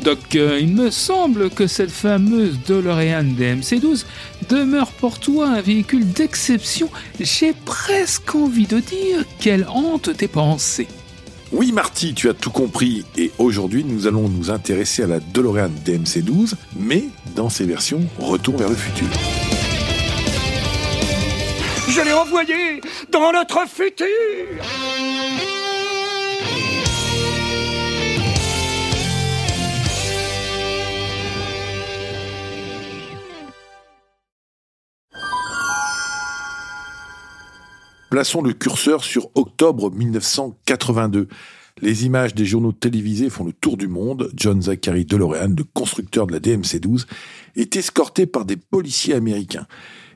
Doc, euh, il me semble que cette fameuse DeLorean DMC-12 demeure pour toi un véhicule d'exception. J'ai presque envie de dire qu'elle hante tes pensées. Oui Marty, tu as tout compris et aujourd'hui nous allons nous intéresser à la DeLorean DMC-12 mais dans ses versions Retour vers le futur. Je l'ai envoyé dans notre futur Plaçons le curseur sur octobre 1982. Les images des journaux télévisés font le tour du monde. John Zachary DeLorean, le constructeur de la DMC-12, est escorté par des policiers américains.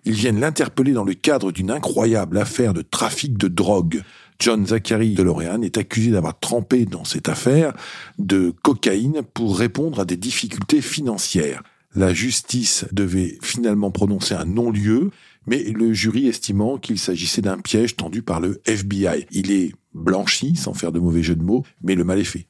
Ils viennent l'interpeller dans le cadre d'une incroyable affaire de trafic de drogue. John Zachary DeLorean est accusé d'avoir trempé dans cette affaire de cocaïne pour répondre à des difficultés financières. La justice devait finalement prononcer un non-lieu mais le jury estimant qu'il s'agissait d'un piège tendu par le FBI. Il est blanchi, sans faire de mauvais jeu de mots, mais le mal est fait.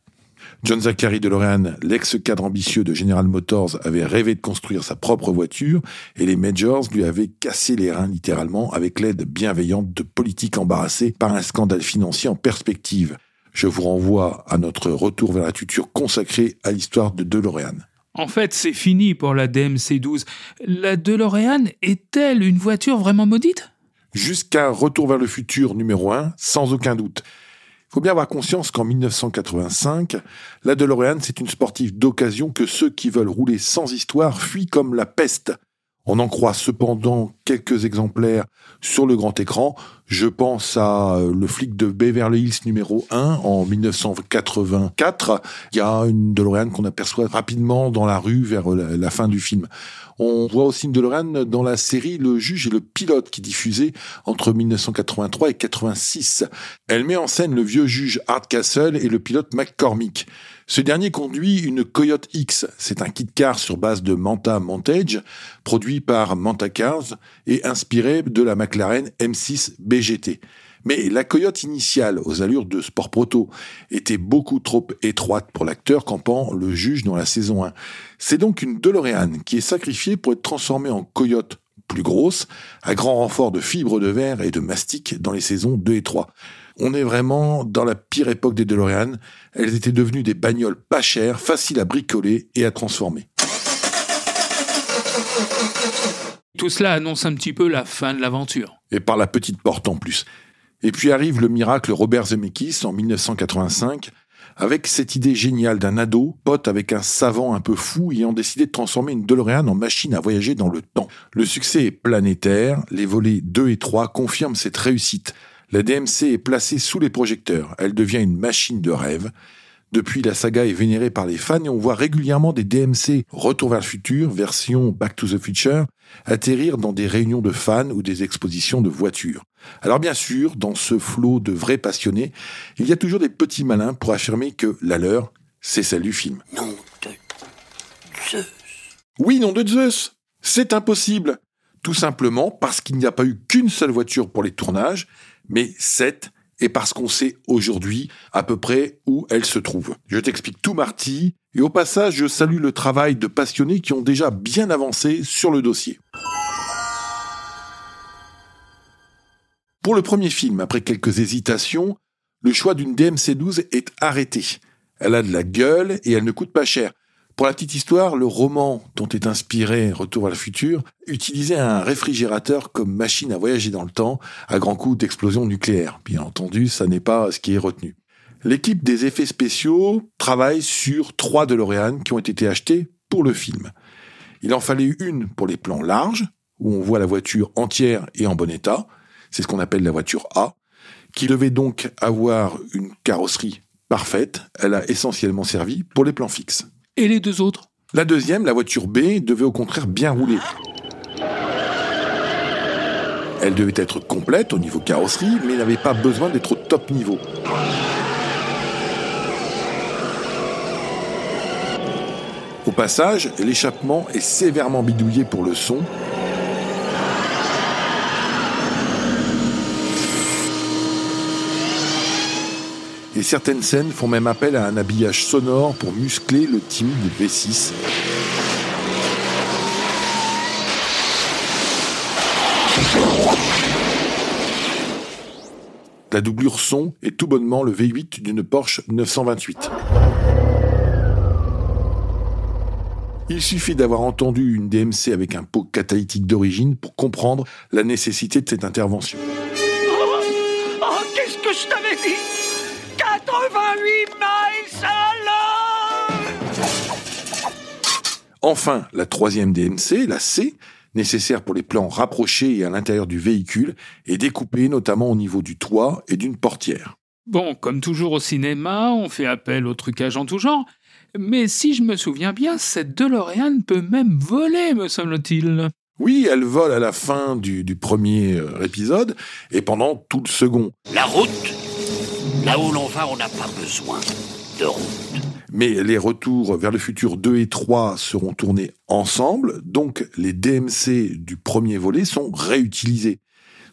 John Zachary DeLorean, l'ex-cadre ambitieux de General Motors, avait rêvé de construire sa propre voiture et les Majors lui avaient cassé les reins littéralement avec l'aide bienveillante de politiques embarrassés par un scandale financier en perspective. Je vous renvoie à notre retour vers la future consacré à l'histoire de DeLorean. En fait, c'est fini pour la DMC-12. La DeLorean est-elle une voiture vraiment maudite? Jusqu'à Retour vers le futur numéro 1, sans aucun doute. Il faut bien avoir conscience qu'en 1985, la DeLorean, c'est une sportive d'occasion que ceux qui veulent rouler sans histoire fuient comme la peste. On en croit cependant quelques exemplaires sur le grand écran. Je pense à euh, le flic de Beverly Hills numéro 1 en 1984. Il y a une DeLorean qu'on aperçoit rapidement dans la rue vers la, fin du film. On voit aussi une DeLorean dans la série Le juge et le pilote qui diffusait entre 1983 et 86. Elle met en scène le vieux juge Hardcastle et le pilote McCormick. Ce dernier conduit une Coyote X. C'est un kit car sur base de Manta Montage, produit par Manta Cars et inspiré de la McLaren M6 BGT. Mais la Coyote initiale, aux allures de sport proto, était beaucoup trop étroite pour l'acteur campant le juge dans la saison 1. C'est donc une DeLorean qui est sacrifiée pour être transformée en Coyote plus grosse, à grand renfort de fibres de verre et de mastic dans les saisons 2 et 3. On est vraiment dans la pire époque des DeLorean. Elles étaient devenues des bagnoles pas chères, faciles à bricoler et à transformer. Tout cela annonce un petit peu la fin de l'aventure. Et par la petite porte en plus. Et puis arrive le miracle Robert Zemeckis en 1985, avec cette idée géniale d'un ado, pote avec un savant un peu fou ayant décidé de transformer une DeLorean en machine à voyager dans le temps. Le succès est planétaire, les volets 2 et 3 confirment cette réussite. La DMC est placée sous les projecteurs, elle devient une machine de rêve. Depuis, la saga est vénérée par les fans et on voit régulièrement des DMC Retour vers le futur, version Back to the Future, atterrir dans des réunions de fans ou des expositions de voitures. Alors bien sûr, dans ce flot de vrais passionnés, il y a toujours des petits malins pour affirmer que la leur, c'est celle du film. Nom de Zeus. Oui, nom de Zeus. C'est impossible. Tout simplement parce qu'il n'y a pas eu qu'une seule voiture pour les tournages mais 7 et parce qu'on sait aujourd'hui à peu près où elle se trouve. Je t'explique tout Marty, et au passage je salue le travail de passionnés qui ont déjà bien avancé sur le dossier. Pour le premier film, après quelques hésitations, le choix d'une DMC-12 est arrêté. Elle a de la gueule et elle ne coûte pas cher. Pour la petite histoire, le roman dont est inspiré Retour à le futur utilisait un réfrigérateur comme machine à voyager dans le temps à grand coup d'explosion nucléaire. Bien entendu, ça n'est pas ce qui est retenu. L'équipe des effets spéciaux travaille sur trois DeLorean qui ont été achetés pour le film. Il en fallait une pour les plans larges, où on voit la voiture entière et en bon état. C'est ce qu'on appelle la voiture A, qui devait donc avoir une carrosserie parfaite. Elle a essentiellement servi pour les plans fixes. Les deux autres La deuxième, la voiture B, devait au contraire bien rouler. Elle devait être complète au niveau carrosserie, mais n'avait pas besoin d'être au top niveau. Au passage, l'échappement est sévèrement bidouillé pour le son. Et certaines scènes font même appel à un habillage sonore pour muscler le timide V6. La doublure son est tout bonnement le V8 d'une Porsche 928. Il suffit d'avoir entendu une DMC avec un pot catalytique d'origine pour comprendre la nécessité de cette intervention. Oh, oh, qu'est-ce que je t'avais dit? 88 miles à l'heure Enfin, la troisième DMC, la C, nécessaire pour les plans rapprochés et à l'intérieur du véhicule, est découpée notamment au niveau du toit et d'une portière. Bon, comme toujours au cinéma, on fait appel au trucage en tout genre, mais si je me souviens bien, cette DeLorean peut même voler, me semble-t-il. Oui, elle vole à la fin du, premier euh, épisode et pendant tout le second. La route, là où l'on va, on n'a pas besoin de route. Mais les retours vers le futur 2 et 3 seront tournés ensemble, donc les DMC du premier volet sont réutilisés.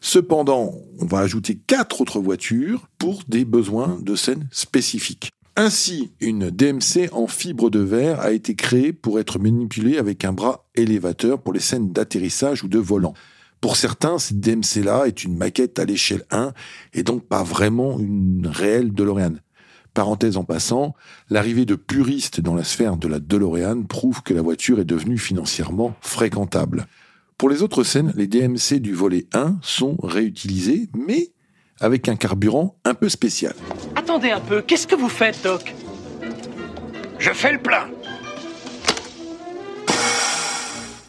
Cependant, on va ajouter quatre autres voitures pour des besoins de scènes spécifiques. Ainsi, une DMC en fibre de verre a été créée pour être manipulée avec un bras élévateur pour les scènes d'atterrissage ou de volant. Pour certains, cette DMC-là est une maquette à l'échelle 1 et donc pas vraiment une réelle DeLorean. Parenthèse en passant, l'arrivée de puristes dans la sphère de la DeLorean prouve que la voiture est devenue financièrement fréquentable. Pour les autres scènes, les DMC du volet 1 sont réutilisés, mais avec un carburant un peu spécial. Attendez un peu, qu'est-ce que vous faites, Doc? Je fais le plein.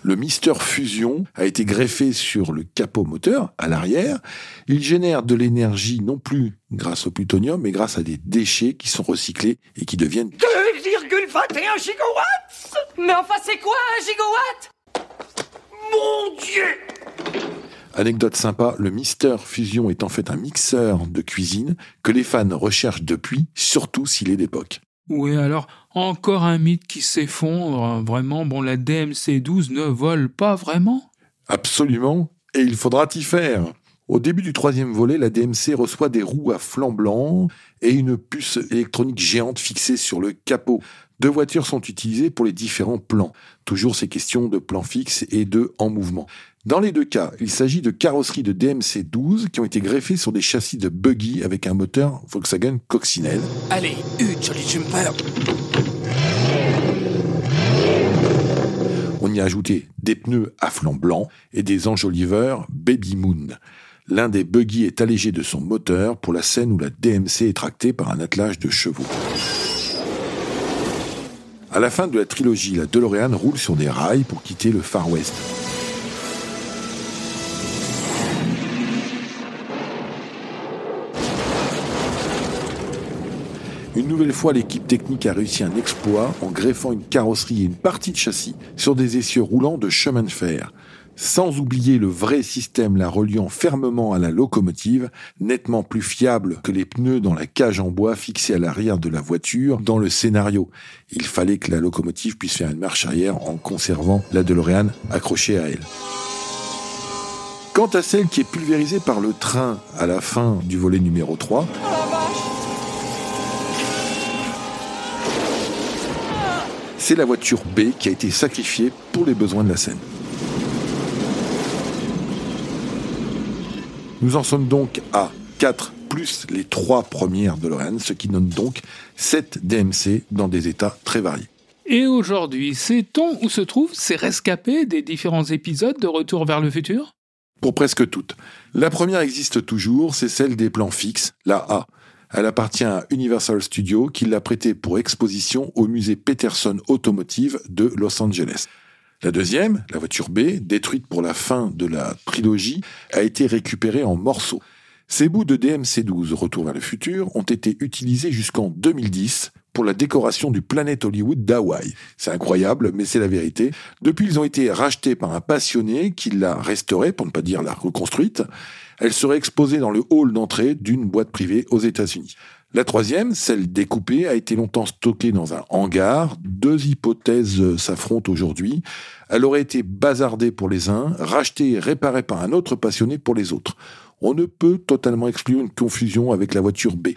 Le Mister Fusion a été greffé sur le capot moteur à l'arrière. Il génère de l'énergie non plus grâce au plutonium, mais grâce à des déchets qui sont recyclés et qui deviennent 2,21 gigawatts Mais enfin, c'est quoi un gigawatt? Mon Dieu Anecdote sympa, le Mister Fusion est en fait un mixeur de cuisine que les fans recherchent depuis, surtout s'il est d'époque. Oui, alors, encore un mythe qui s'effondre. Vraiment, bon, la DMC-12 ne vole pas vraiment? Absolument, et il faudra y faire. Au début du troisième volet, la DMC reçoit des roues à flanc blanc et une puce électronique géante fixée sur le capot. Deux voitures sont utilisées pour les différents plans. Toujours ces questions de plan fixe et de en mouvement. Dans les deux cas, il s'agit de carrosseries de DMC 12 qui ont été greffées sur des châssis de buggy avec un moteur Volkswagen Coccinelle. Allez, une jolie jumper On y a ajouté des pneus à flanc blanc et des enjoliveurs Baby Moon. L'un des buggy est allégé de son moteur pour la scène où la DMC est tractée par un attelage de chevaux. À la fin de la trilogie, la DeLorean roule sur des rails pour quitter le Far West. Une nouvelle fois, l'équipe technique a réussi un exploit en greffant une carrosserie et une partie de châssis sur des essieux roulants de chemin de fer, sans oublier le vrai système la reliant fermement à la locomotive, nettement plus fiable que les pneus dans la cage en bois fixée à l'arrière de la voiture dans le scénario. Il fallait que la locomotive puisse faire une marche arrière en conservant la DeLorean accrochée à elle. Quant à celle qui est pulvérisée par le train à la fin du volet numéro 3, c'est la voiture B qui a été sacrifiée pour les besoins de la scène. Nous en sommes donc à 4 plus les 3 premières de Lorraine, ce qui donne donc 7 DMC dans des états très variés. Et aujourd'hui, sait-on où se trouvent ces rescapés des différents épisodes de Retour vers le futur? Pour presque toutes. La première existe toujours, c'est celle des plans fixes, la A, elle appartient à Universal Studios qui l'a prêtée pour exposition au musée Peterson Automotive de Los Angeles. La deuxième, la voiture B, détruite pour la fin de la trilogie, a été récupérée en morceaux. Ces bouts de DMC-12 Retour vers le futur ont été utilisés jusqu'en 2010 pour la décoration du Planet Hollywood d'Hawaï. C'est incroyable, mais c'est la vérité. Depuis, ils ont été rachetés par un passionné qui l'a restauré, pour ne pas dire l'a reconstruite. Elle serait exposée dans le hall d'entrée d'une boîte privée aux États-Unis. La troisième, celle découpée, a été longtemps stockée dans un hangar. Deux hypothèses s'affrontent aujourd'hui. Elle aurait été bazardée pour les uns, rachetée et réparée par un autre passionné pour les autres. On ne peut totalement exclure une confusion avec la voiture B.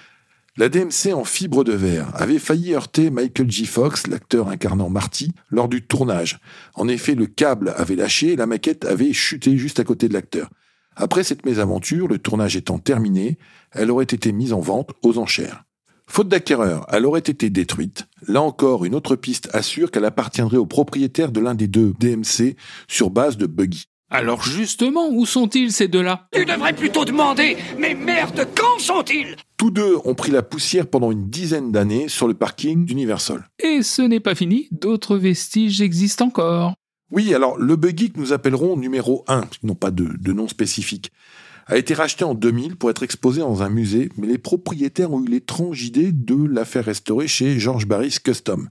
La DMC en fibre de verre avait failli heurter Michael J. Fox, l'acteur incarnant Marty, lors du tournage. En effet, le câble avait lâché et la maquette avait chuté juste à côté de l'acteur. Après cette mésaventure, le tournage étant terminé, elle aurait été mise en vente aux enchères. Faute d'acquéreur, elle aurait été détruite. Là encore, une autre piste assure qu'elle appartiendrait au propriétaire de l'un des deux DMC sur base de buggy. Alors justement, où sont-ils ces deux-là? Tu devrais plutôt demander Mais merde, quand sont-ils? Tous deux ont pris la poussière pendant une dizaine d'années sur le parking d'Universal. Et ce n'est pas fini, d'autres vestiges existent encore. Oui, alors le buggy que nous appellerons numéro 1, parce qu'ils n'ont pas de, de nom spécifique, a été racheté en 2000 pour être exposé dans un musée, mais les propriétaires ont eu l'étrange idée de la faire restaurer chez George Barris Custom.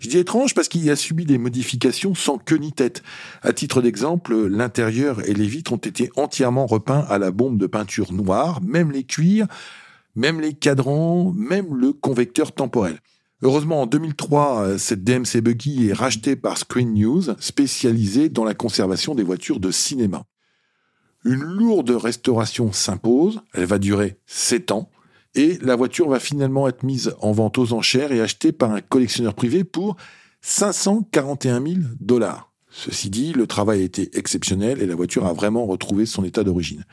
Je dis étrange parce qu'il a subi des modifications sans queue ni tête. À titre d'exemple, l'intérieur et les vitres ont été entièrement repeints à la bombe de peinture noire, même les cuirs, même les cadrans, même le convecteur temporel. Heureusement, en 2003, cette DMC Buggy est rachetée par Screen News, spécialisée dans la conservation des voitures de cinéma. Une lourde restauration s'impose, elle va durer 7 ans, et la voiture va finalement être mise en vente aux enchères et achetée par un collectionneur privé pour 541 000 dollars. Ceci dit, le travail a été exceptionnel et la voiture a vraiment retrouvé son état d'origine.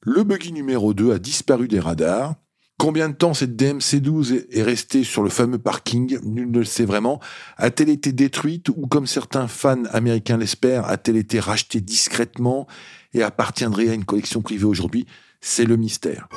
Le buggy numéro 2 a disparu des radars. Combien de temps cette DMC-12 est restée sur le fameux parking Nul ne le sait vraiment. A-t-elle été détruite ou, comme certains fans américains l'espèrent, a-t-elle été rachetée discrètement et appartiendrait à une collection privée aujourd'hui? C'est le mystère.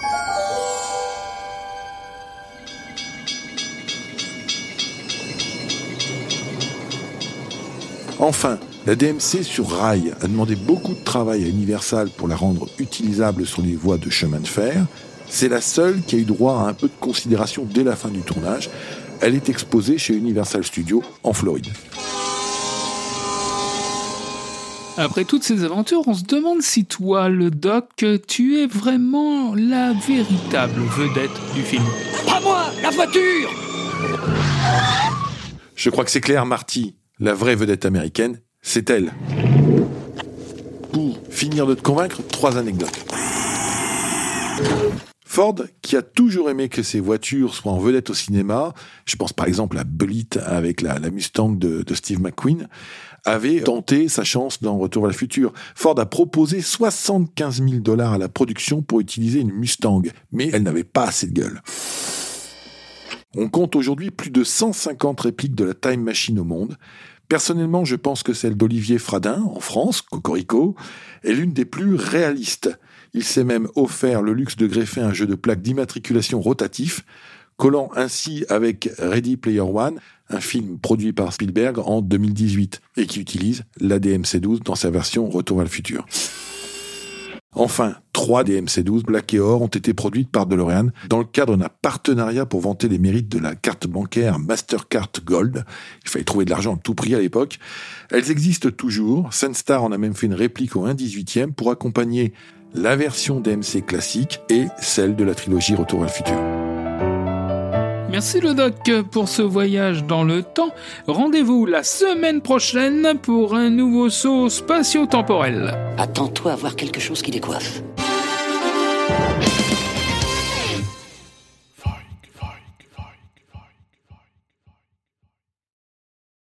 Enfin, la DMC sur rail a demandé beaucoup de travail à Universal pour la rendre utilisable sur les voies de chemin de fer. C'est la seule qui a eu droit à un peu de considération dès la fin du tournage. Elle est exposée chez Universal Studios en Floride. Après toutes ces aventures, on se demande si toi, le doc, tu es vraiment la véritable vedette du film. Pas moi, la voiture Je crois que c'est clair, Marty. La vraie vedette américaine, c'est elle. Pour finir de te convaincre, trois anecdotes. Ford, qui a toujours aimé que ses voitures soient en vedette au cinéma, je pense par exemple à Bullitt avec la, la Mustang de, de, Steve McQueen, avait tenté sa chance dans Retour vers le futur. Ford a proposé 75 000 dollars à la production pour utiliser une Mustang, mais elle n'avait pas assez de gueule. On compte aujourd'hui plus de 150 répliques de la Time Machine au monde. Personnellement, je pense que celle d'Olivier Fradin, en France, Cocorico, est l'une des plus réalistes. Il s'est même offert le luxe de greffer un jeu de plaques d'immatriculation rotatif, collant ainsi avec Ready Player One, un film produit par Spielberg en 2018, et qui utilise l'ADMC12 dans sa version Retour vers le futur. Enfin, trois DMC12 Black et Or ont été produites par DeLorean dans le cadre d'un partenariat pour vanter les mérites de la carte bancaire Mastercard Gold. Il fallait trouver de l'argent à tout prix à l'époque. Elles existent toujours. Sunstar en a même fait une réplique au 1-18e pour accompagner la version DMC classique et celle de la trilogie Retour vers le futur. Merci le doc pour ce voyage dans le temps. Rendez-vous la semaine prochaine pour un nouveau saut spatio-temporel. Attends-toi à voir quelque chose qui décoiffe.